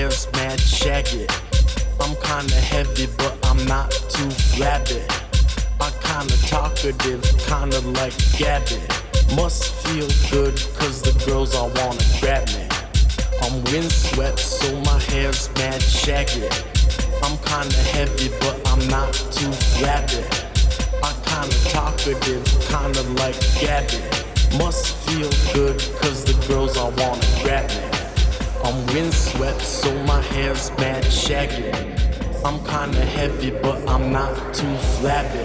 hair's mad shaggy. I'm kinda heavy, but I'm not too flabby. I'm kinda talkative, kinda like Gabby. Must feel good, cause the girls all wanna grab me. I'm windswept, so my hair's mad shaggy. I'm kinda heavy, but I'm not too flabby. I'm kinda talkative, kinda like Gabby. Must feel good, cause the girls all wanna grab me. I'm windswept, so my hair's bad shaggy. I'm kinda heavy, but I'm not too flabby.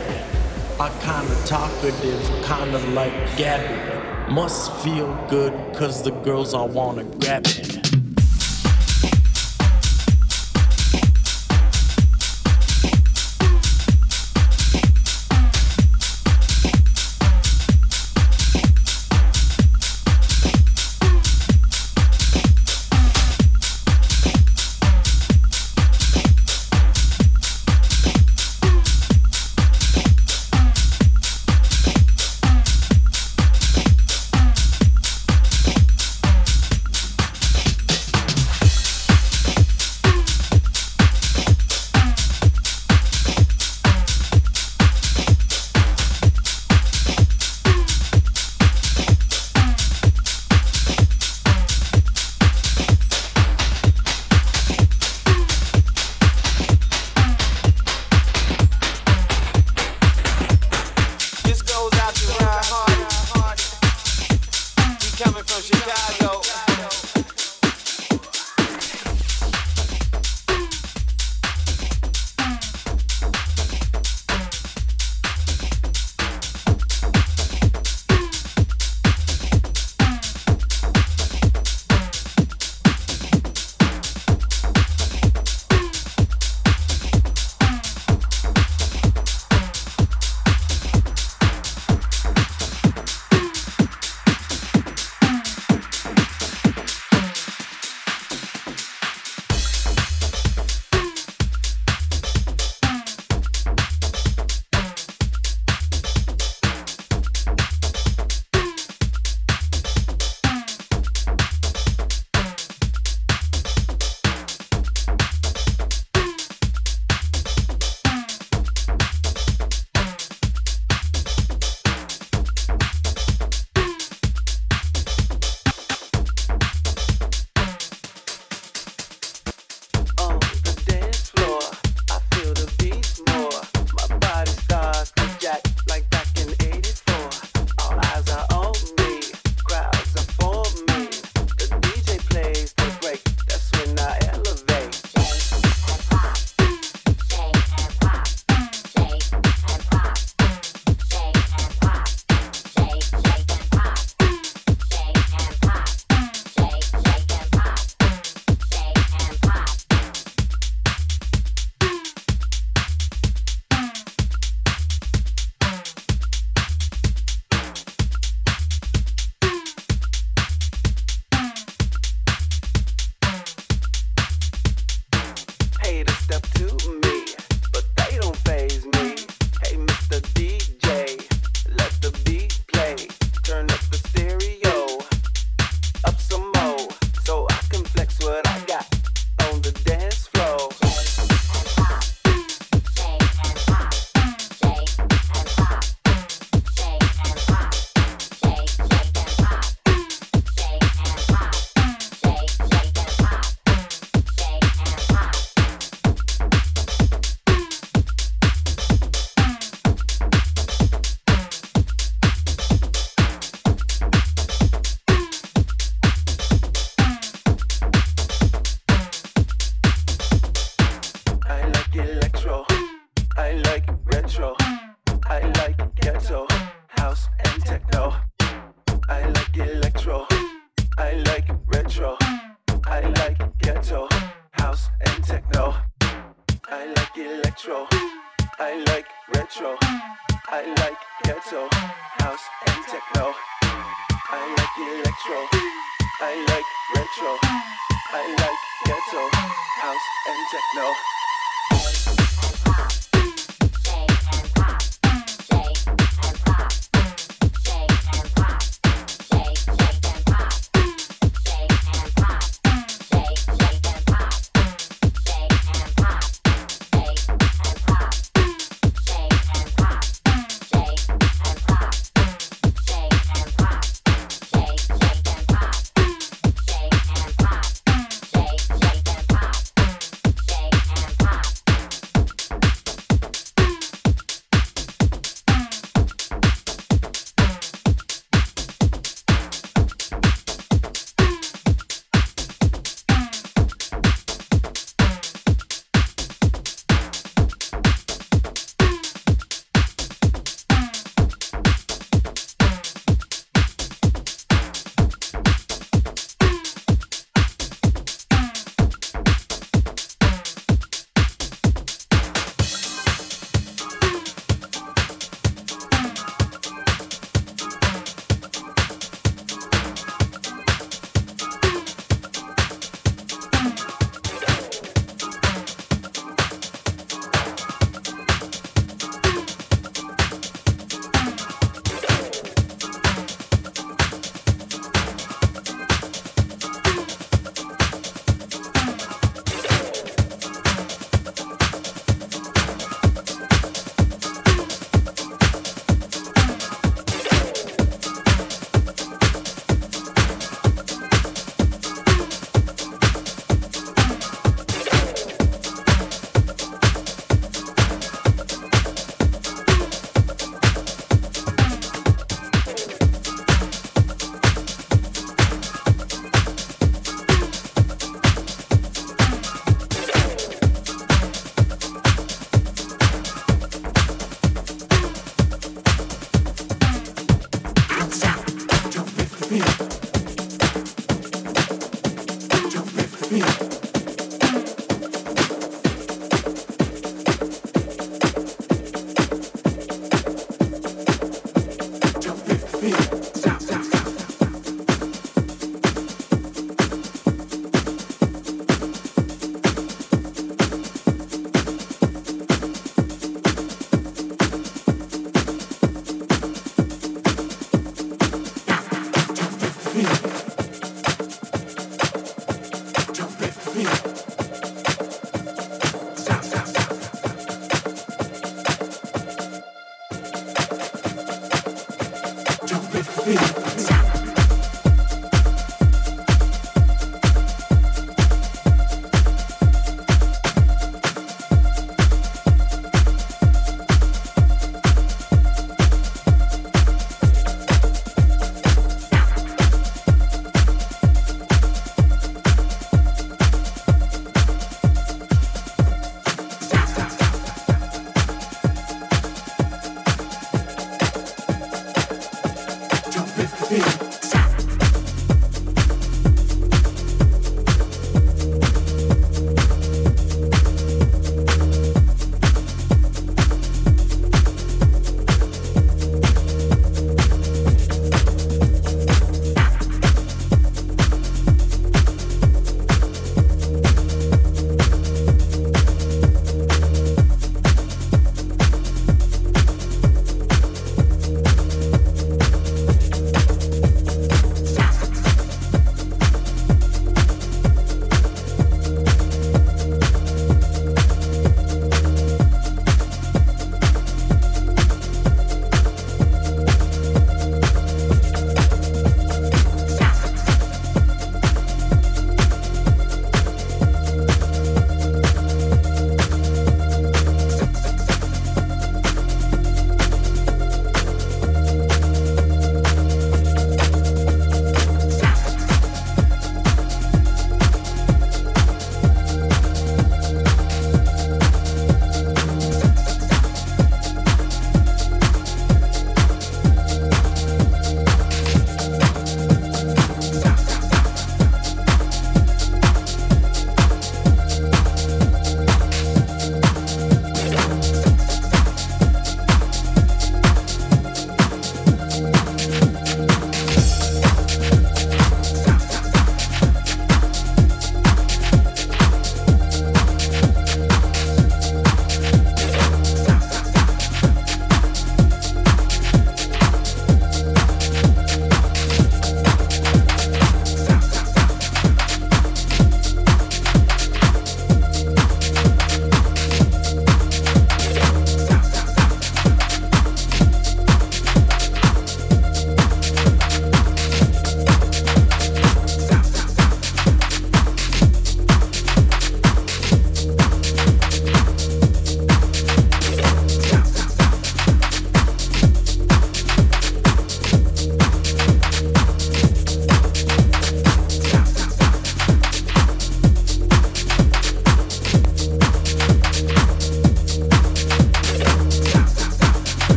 I kinda talkative, kinda like Gabby. Must feel good, cause the girls I wanna grab it.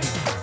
Thank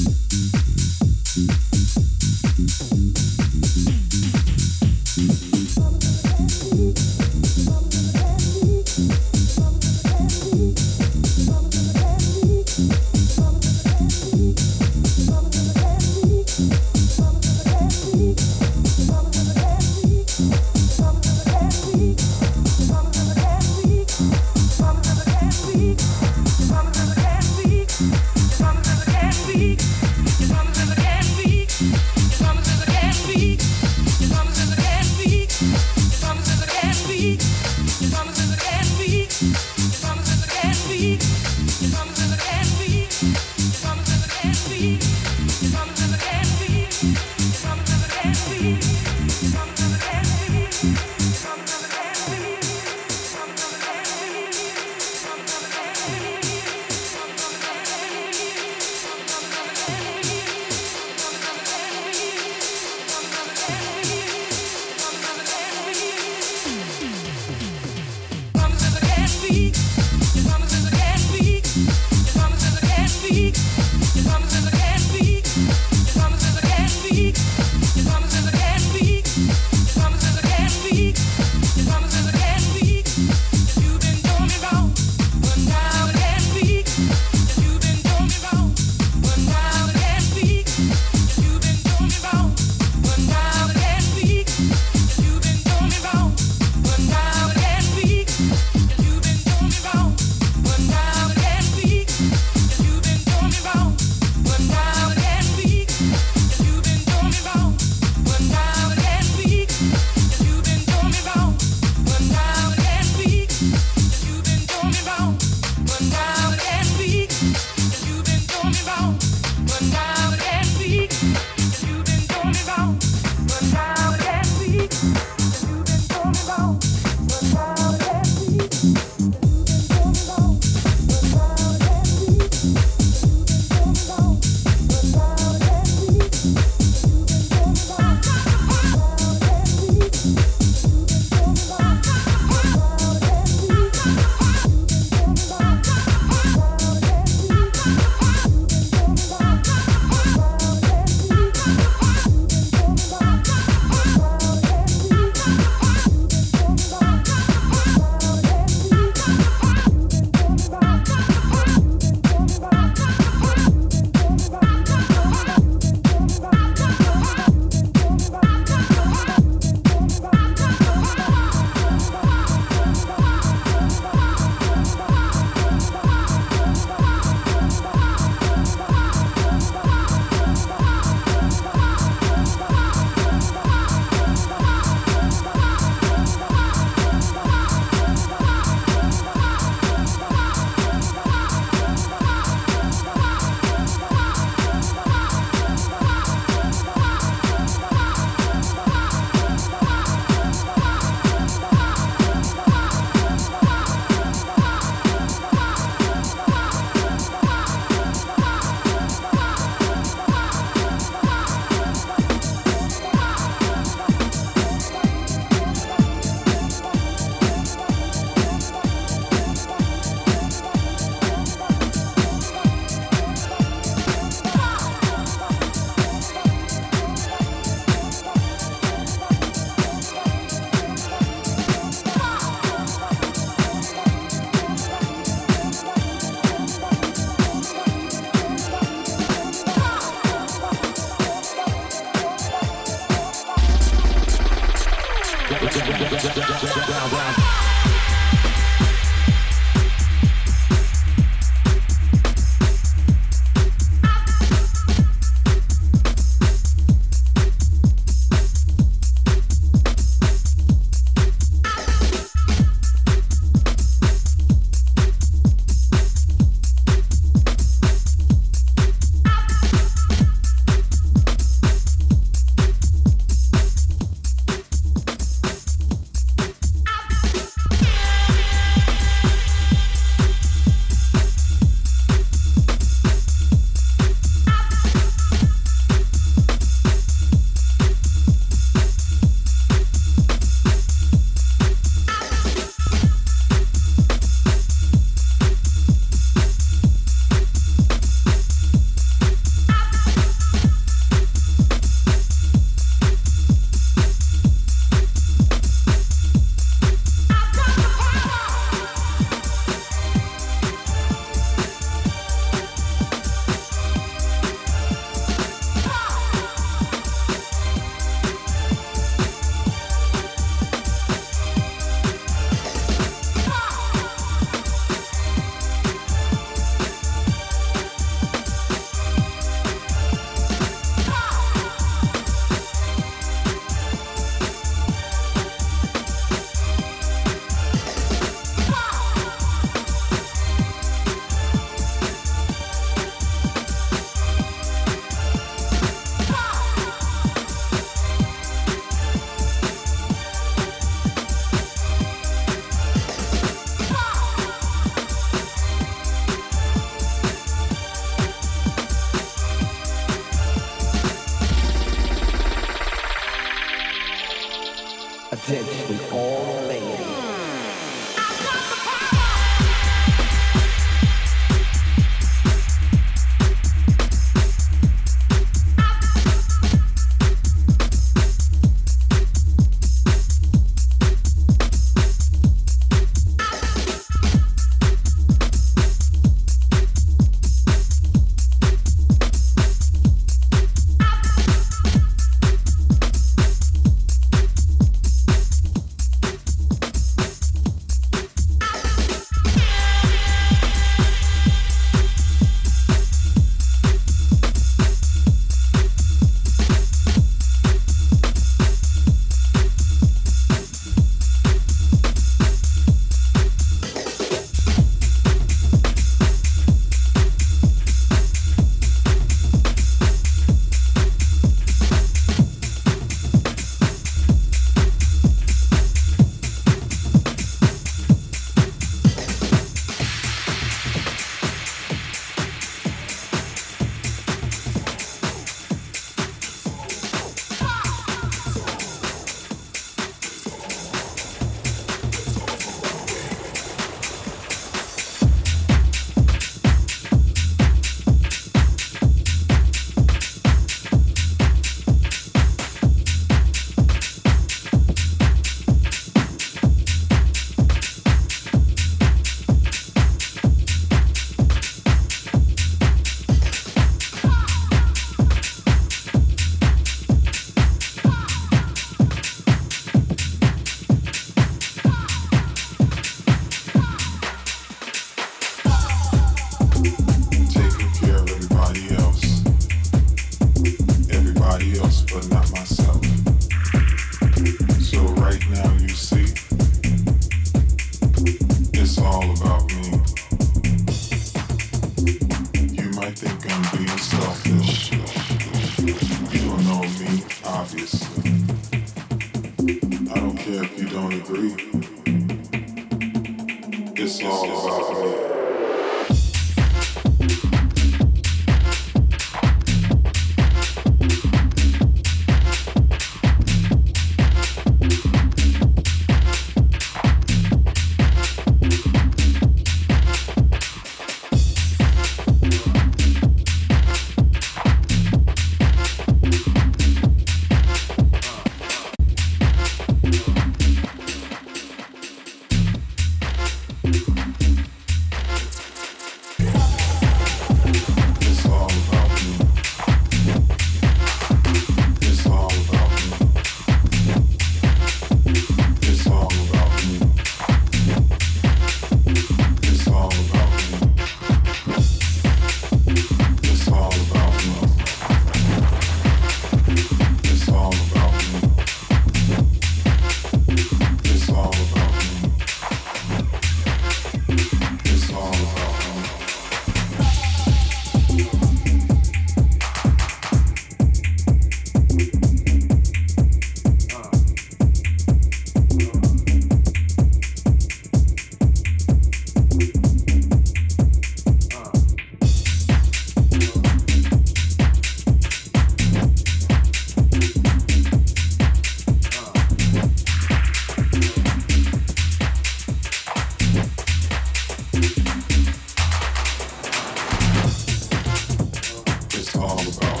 all about.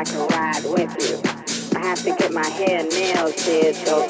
I can ride with you. I have to get my hair and nails did, so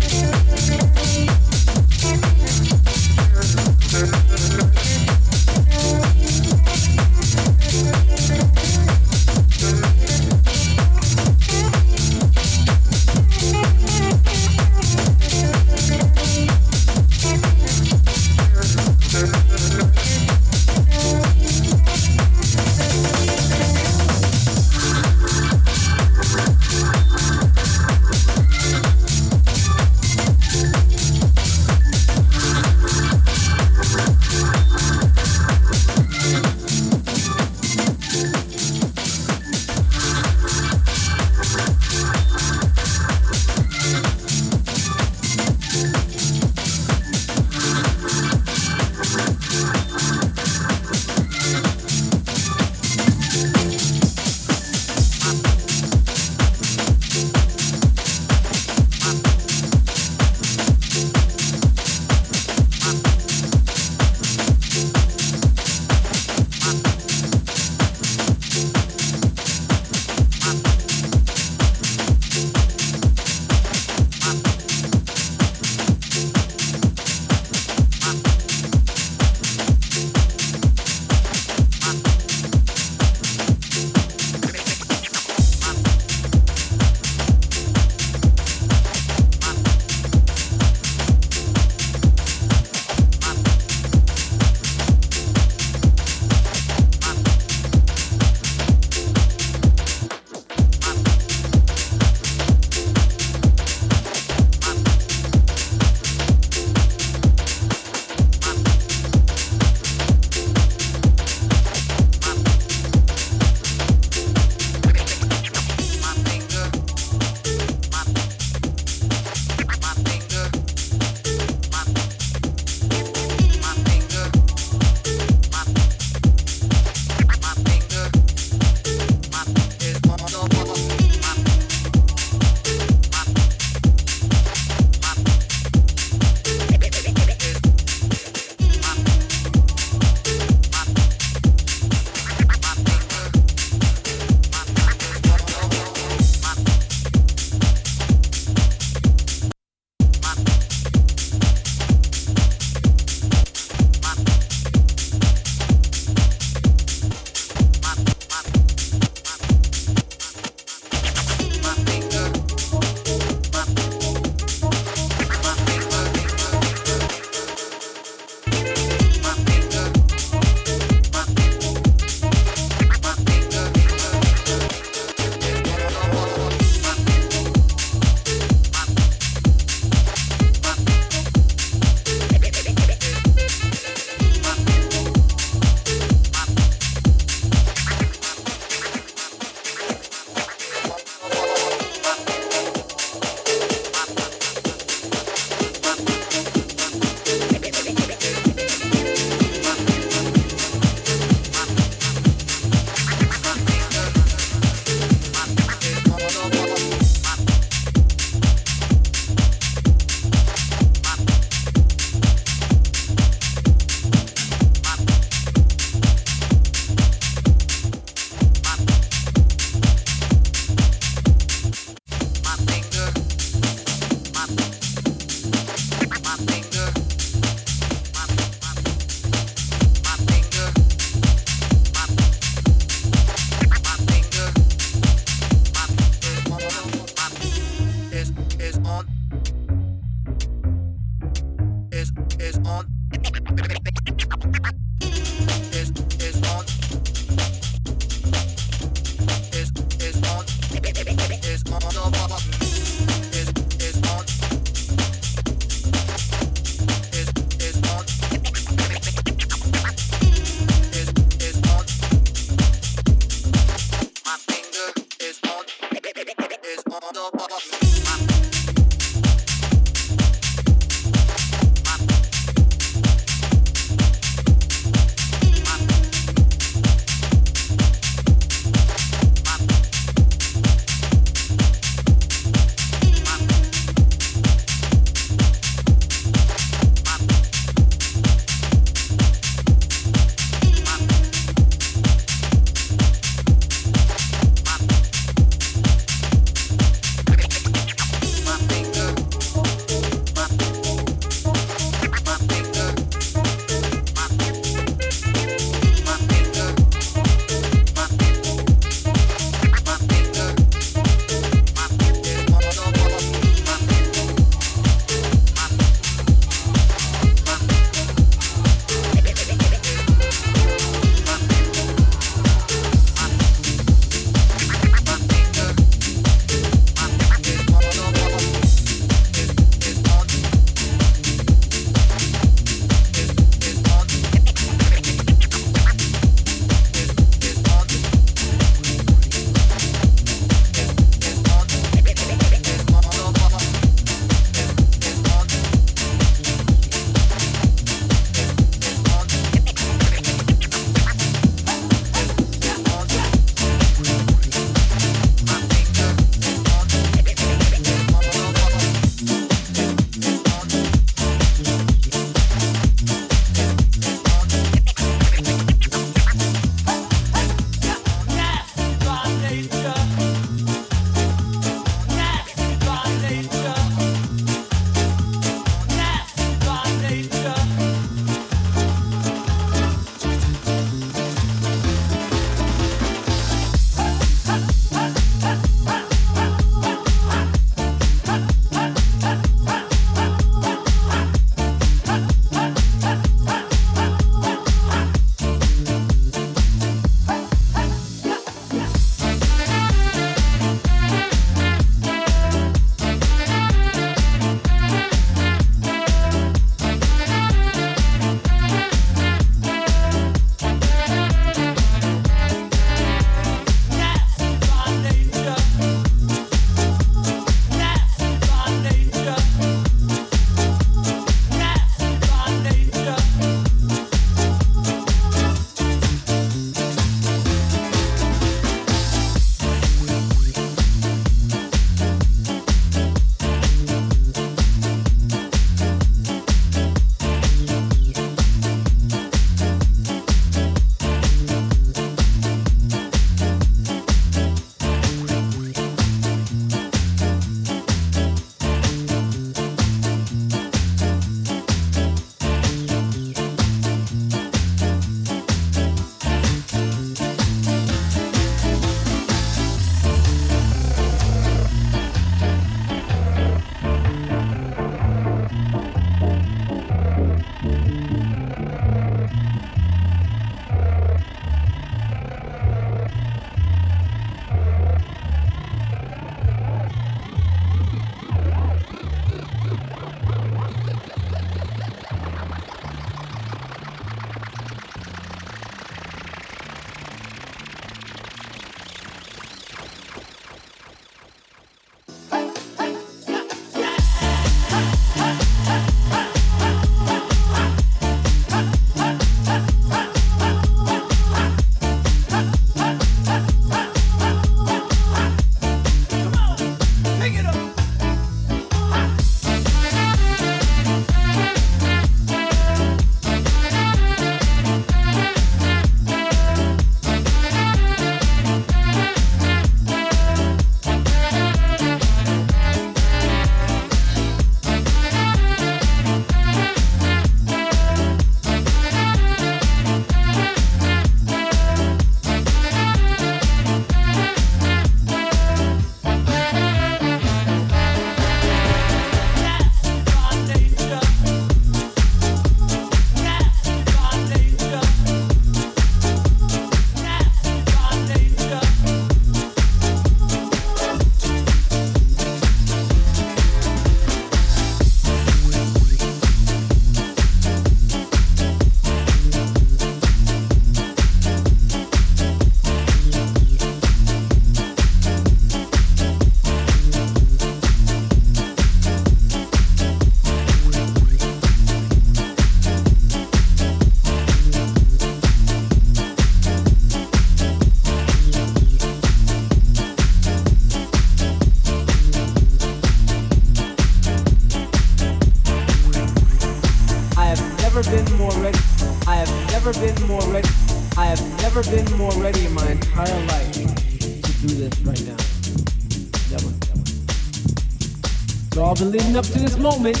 Moment,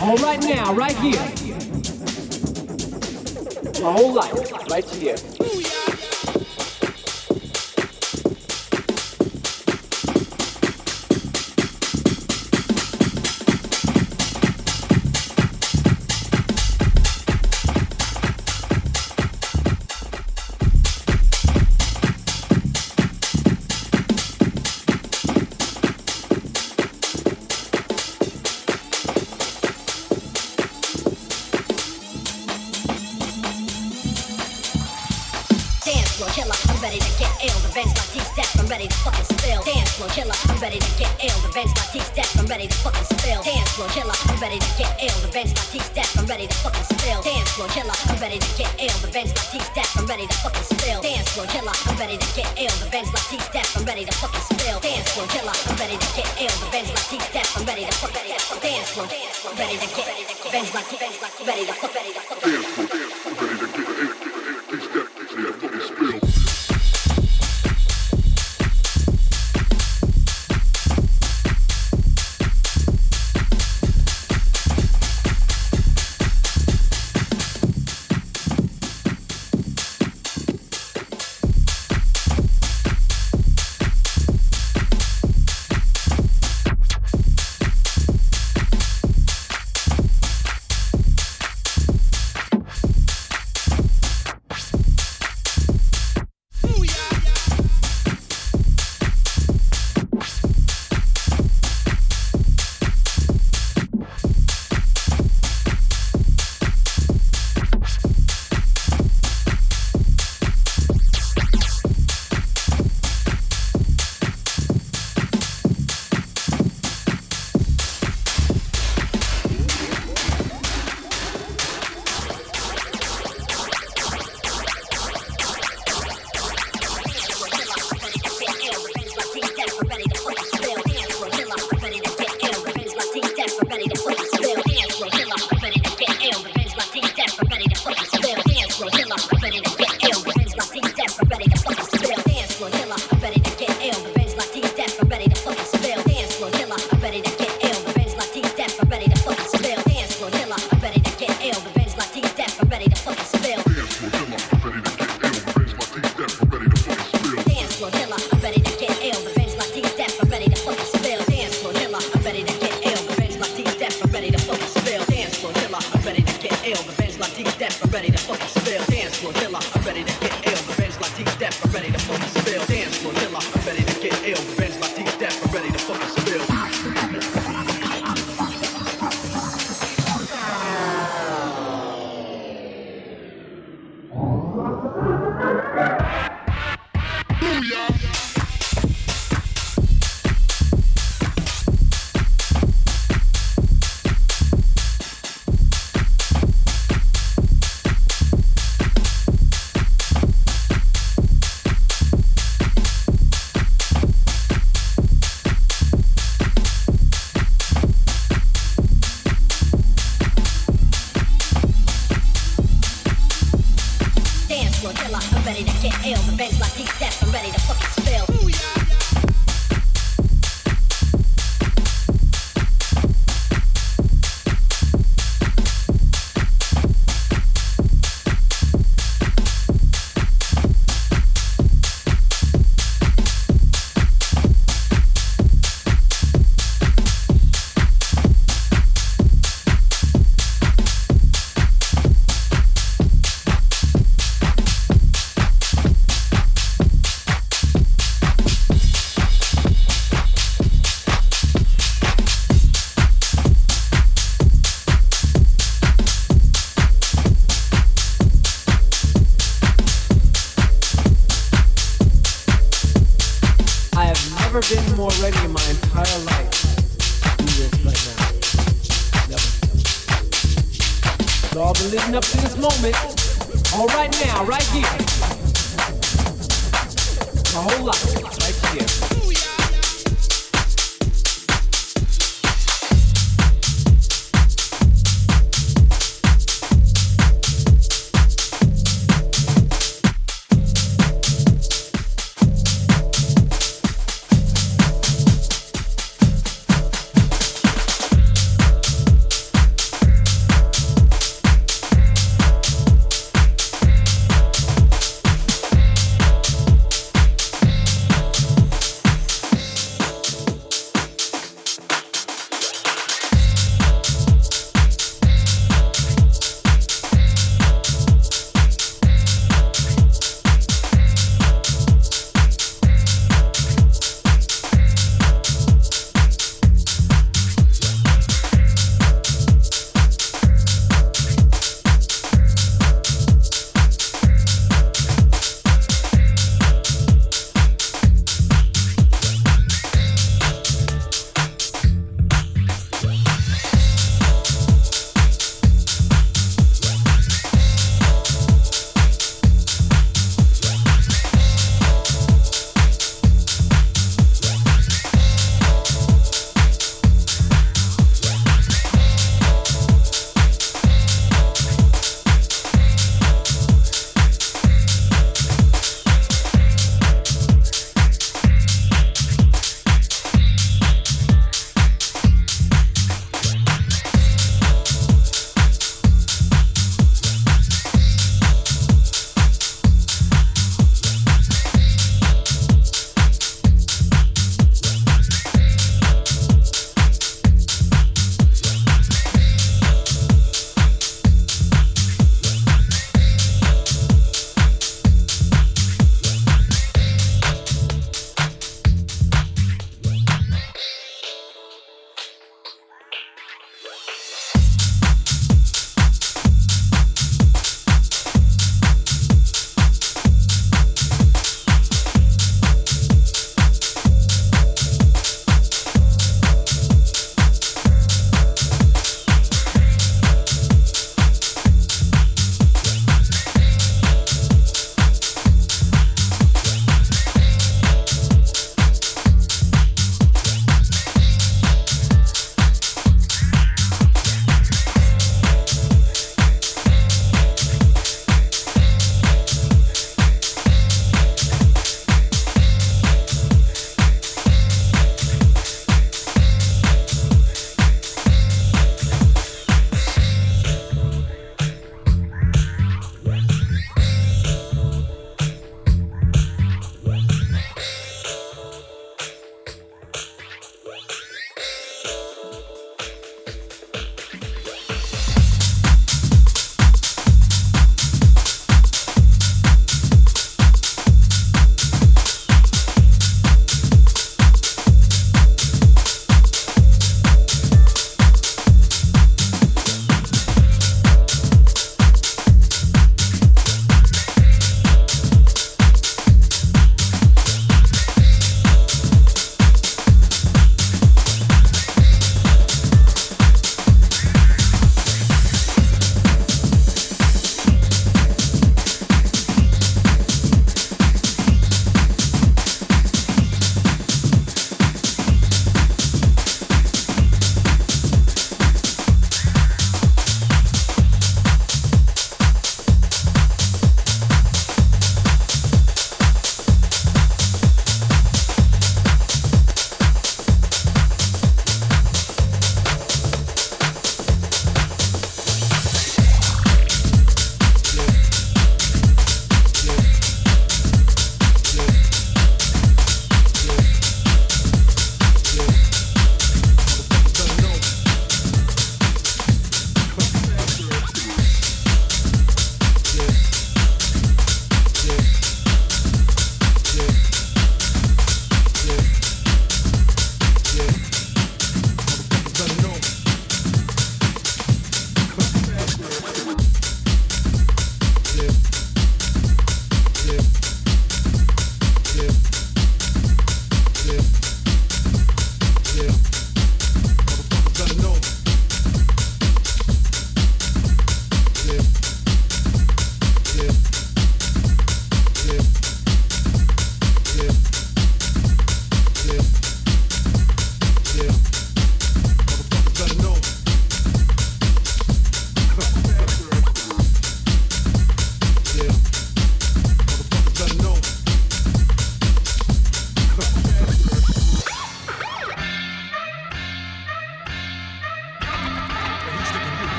all right now, right here.